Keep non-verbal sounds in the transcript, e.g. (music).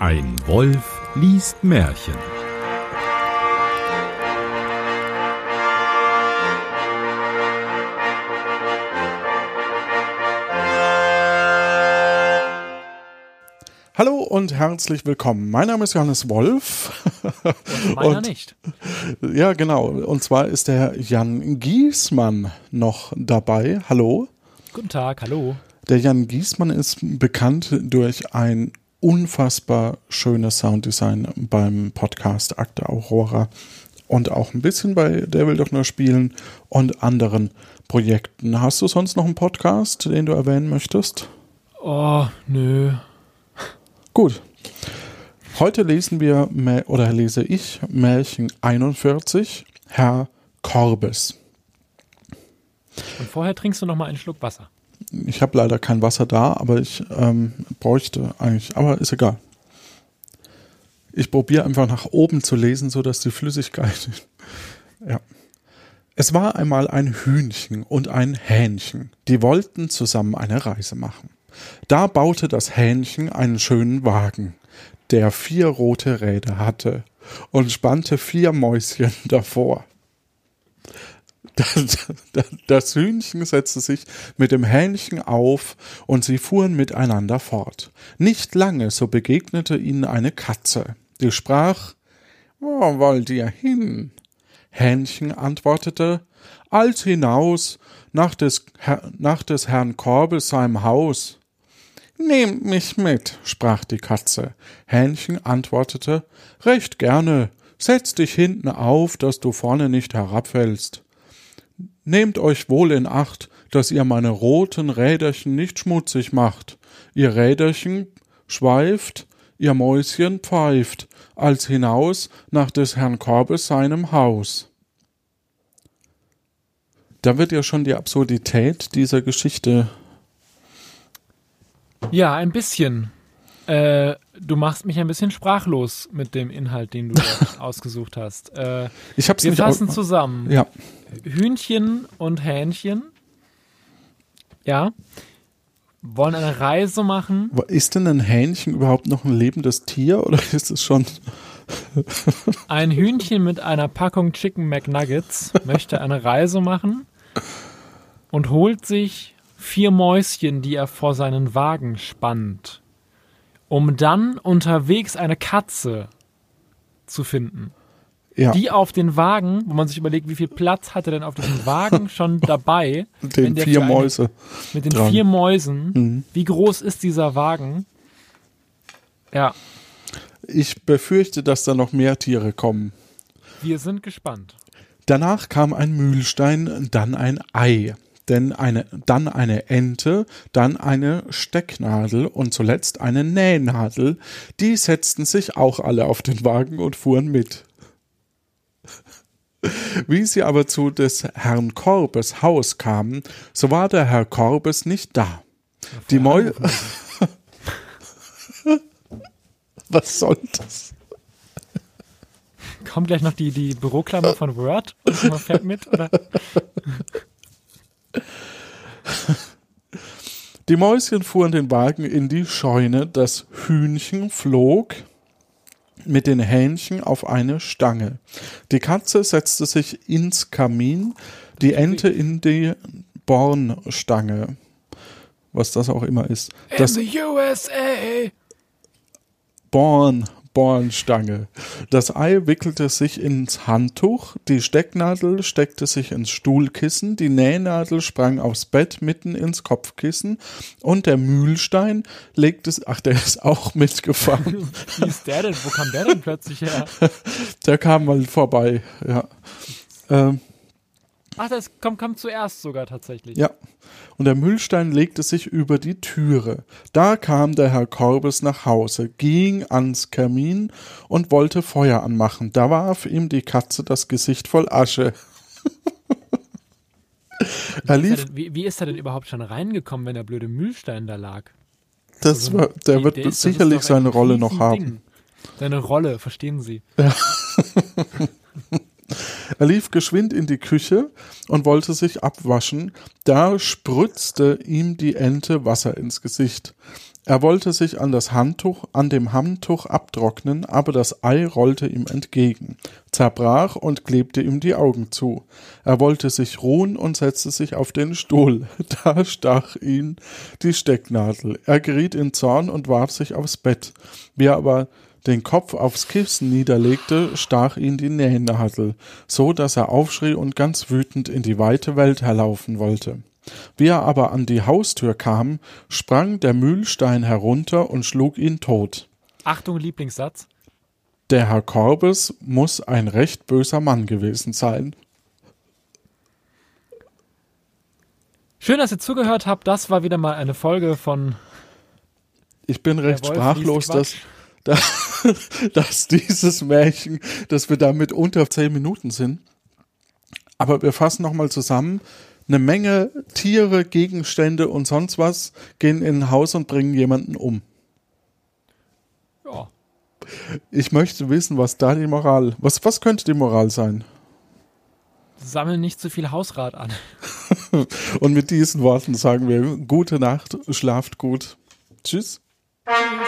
Ein Wolf liest Märchen. Hallo und herzlich willkommen. Mein Name ist Johannes Wolf. Und meiner nicht. Ja, genau. Und zwar ist der Jan Giesmann noch dabei. Hallo. Guten Tag, hallo. Der Jan Giesmann ist bekannt durch ein unfassbar schönes Sounddesign beim Podcast Akte Aurora und auch ein bisschen bei Der will doch nur spielen und anderen Projekten. Hast du sonst noch einen Podcast, den du erwähnen möchtest? Oh, nö. Gut. Heute lesen wir oder lese ich Märchen 41, Herr Korbes. Und vorher trinkst du noch mal einen Schluck Wasser. Ich habe leider kein Wasser da, aber ich ähm, bräuchte eigentlich, aber ist egal. Ich probiere einfach nach oben zu lesen, sodass die Flüssigkeit. (laughs) ja. Es war einmal ein Hühnchen und ein Hähnchen, die wollten zusammen eine Reise machen. Da baute das Hähnchen einen schönen Wagen, der vier rote Räder hatte und spannte vier Mäuschen (laughs) davor. Das Hühnchen setzte sich mit dem Hähnchen auf und sie fuhren miteinander fort. Nicht lange, so begegnete ihnen eine Katze, die sprach Wo wollt ihr hin? Hähnchen antwortete Alt hinaus, nach des, nach des Herrn Korbes seinem Haus. Nehmt mich mit, sprach die Katze. Hähnchen antwortete Recht gerne, setz dich hinten auf, dass du vorne nicht herabfällst. Nehmt euch wohl in Acht, dass ihr meine roten Räderchen nicht schmutzig macht. Ihr Räderchen schweift, ihr Mäuschen pfeift, als hinaus nach des Herrn Korbes seinem Haus. Da wird ja schon die Absurdität dieser Geschichte. Ja, ein bisschen. Äh, du machst mich ein bisschen sprachlos mit dem Inhalt, den du (laughs) ausgesucht hast. Äh, Ich hab's wir fassen zusammen. Ja, Hühnchen und Hähnchen. Ja. Wollen eine Reise machen. ist denn ein Hähnchen überhaupt noch ein lebendes Tier oder (laughs) ist es schon? Ein Hühnchen mit einer Packung Chicken McNuggets möchte eine Reise machen und holt sich vier Mäuschen, die er vor seinen Wagen spannt, um dann unterwegs eine Katze zu finden. Ja, Die auf den Wagen, wo man sich überlegt, wie viel Platz hat er denn auf diesem Wagen (laughs) schon dabei? wenn den vier eine- Mäuse. Mit den dran. vier Mäusen. Mhm. Wie groß ist dieser Wagen? Ja, Ich befürchte, dass da noch mehr Tiere kommen. wir sind gespannt. Danach kam ein Mühlstein, dann ein Ei, denn eine, dann eine Ente, dann eine Stecknadel und zuletzt eine Nähnadel. Die setzten sich auch alle auf den Wagen und fuhren mit. (laughs) Wie sie aber zu des Herrn Korbes Haus kamen, so war der Herr Korbes nicht da. Die Mäu... (laughs) Was soll das? Kommt gleich noch die, die Büroklammer von Word und man fährt mit? Oder? (laughs) Die Mäuschen fuhren den Wagen in die Scheune, das Hühnchen flog mit den Hähnchen auf eine Stange. Die Katze setzte sich ins Kamin, die Ente in die Bornstange. Was das auch immer ist. Das In the USA! Born, Bornstange. Das Ei wickelte sich ins Handtuch, die Stecknadel steckte sich ins Stuhlkissen, die Nähnadel sprang aufs Bett mitten ins Kopfkissen und der Mühlstein legte, ach, der ist auch (laughs) mitgefahren. Wie ist der denn? Wo kam der denn plötzlich her? (laughs) Der kam mal vorbei, ja. Ähm, Ach, das kommt, kommt zuerst sogar tatsächlich. ja. Und der Mühlstein legte sich über die Türe. Da kam der Herr Korbes nach Hause, ging ans Kamin und wollte Feuer anmachen. Da warf ihm die Katze das Gesicht voll Asche. (laughs) er Wie ist, er lief, denn, wie, wie ist er denn überhaupt schon reingekommen, wenn der blöde Mühlstein da lag? das war, der Die- wird ist sicherlich seine Rolle noch haben. Seine Rolle, verstehen Sie. (laughs) Er lief geschwind in die Küche und wollte sich abwaschen. Da spritzte ihm die Ente Wasser ins Gesicht. Er wollte sich an das Handtuch, an dem Handtuch abtrocknen, aber das Ei rollte ihm entgegen, zerbrach und klebte ihm die Augen zu. Er wollte sich ruhen und setzte sich auf den Stuhl. (laughs) Da stach ihn die Stecknadel. Er geriet in Zorn und warf sich aufs Bett. Wie er aber den Kopf aufs Kissen niederlegte, stach ihn die Nähnadel, so dass er aufschrie und ganz wütend in die weite Welt herlaufen wollte. Wie er aber an die Haustür kam, sprang der Mühlstein herunter und schlug ihn tot. Achtung, Lieblingssatz. Der Herr Korbes muss ein recht böser Mann gewesen sein. Schön, dass ihr zugehört habt. Das war wieder mal eine Folge von. Ich bin recht sprachlos, dass, dass, (laughs) dass dieses Märchen, dass wir damit unter zehn Minuten sind. Aber wir fassen nochmal zusammen. Eine Menge Tiere, Gegenstände und sonst was gehen in ein Haus und bringen jemanden um. Ja. Ich möchte wissen, was da die Moral, was, was könnte die Moral sein? Sammeln nicht zu viel Hausrat an. (laughs) Und mit diesen Worten sagen wir gute Nacht, schlaft gut. Tschüss. Tschüss. (laughs)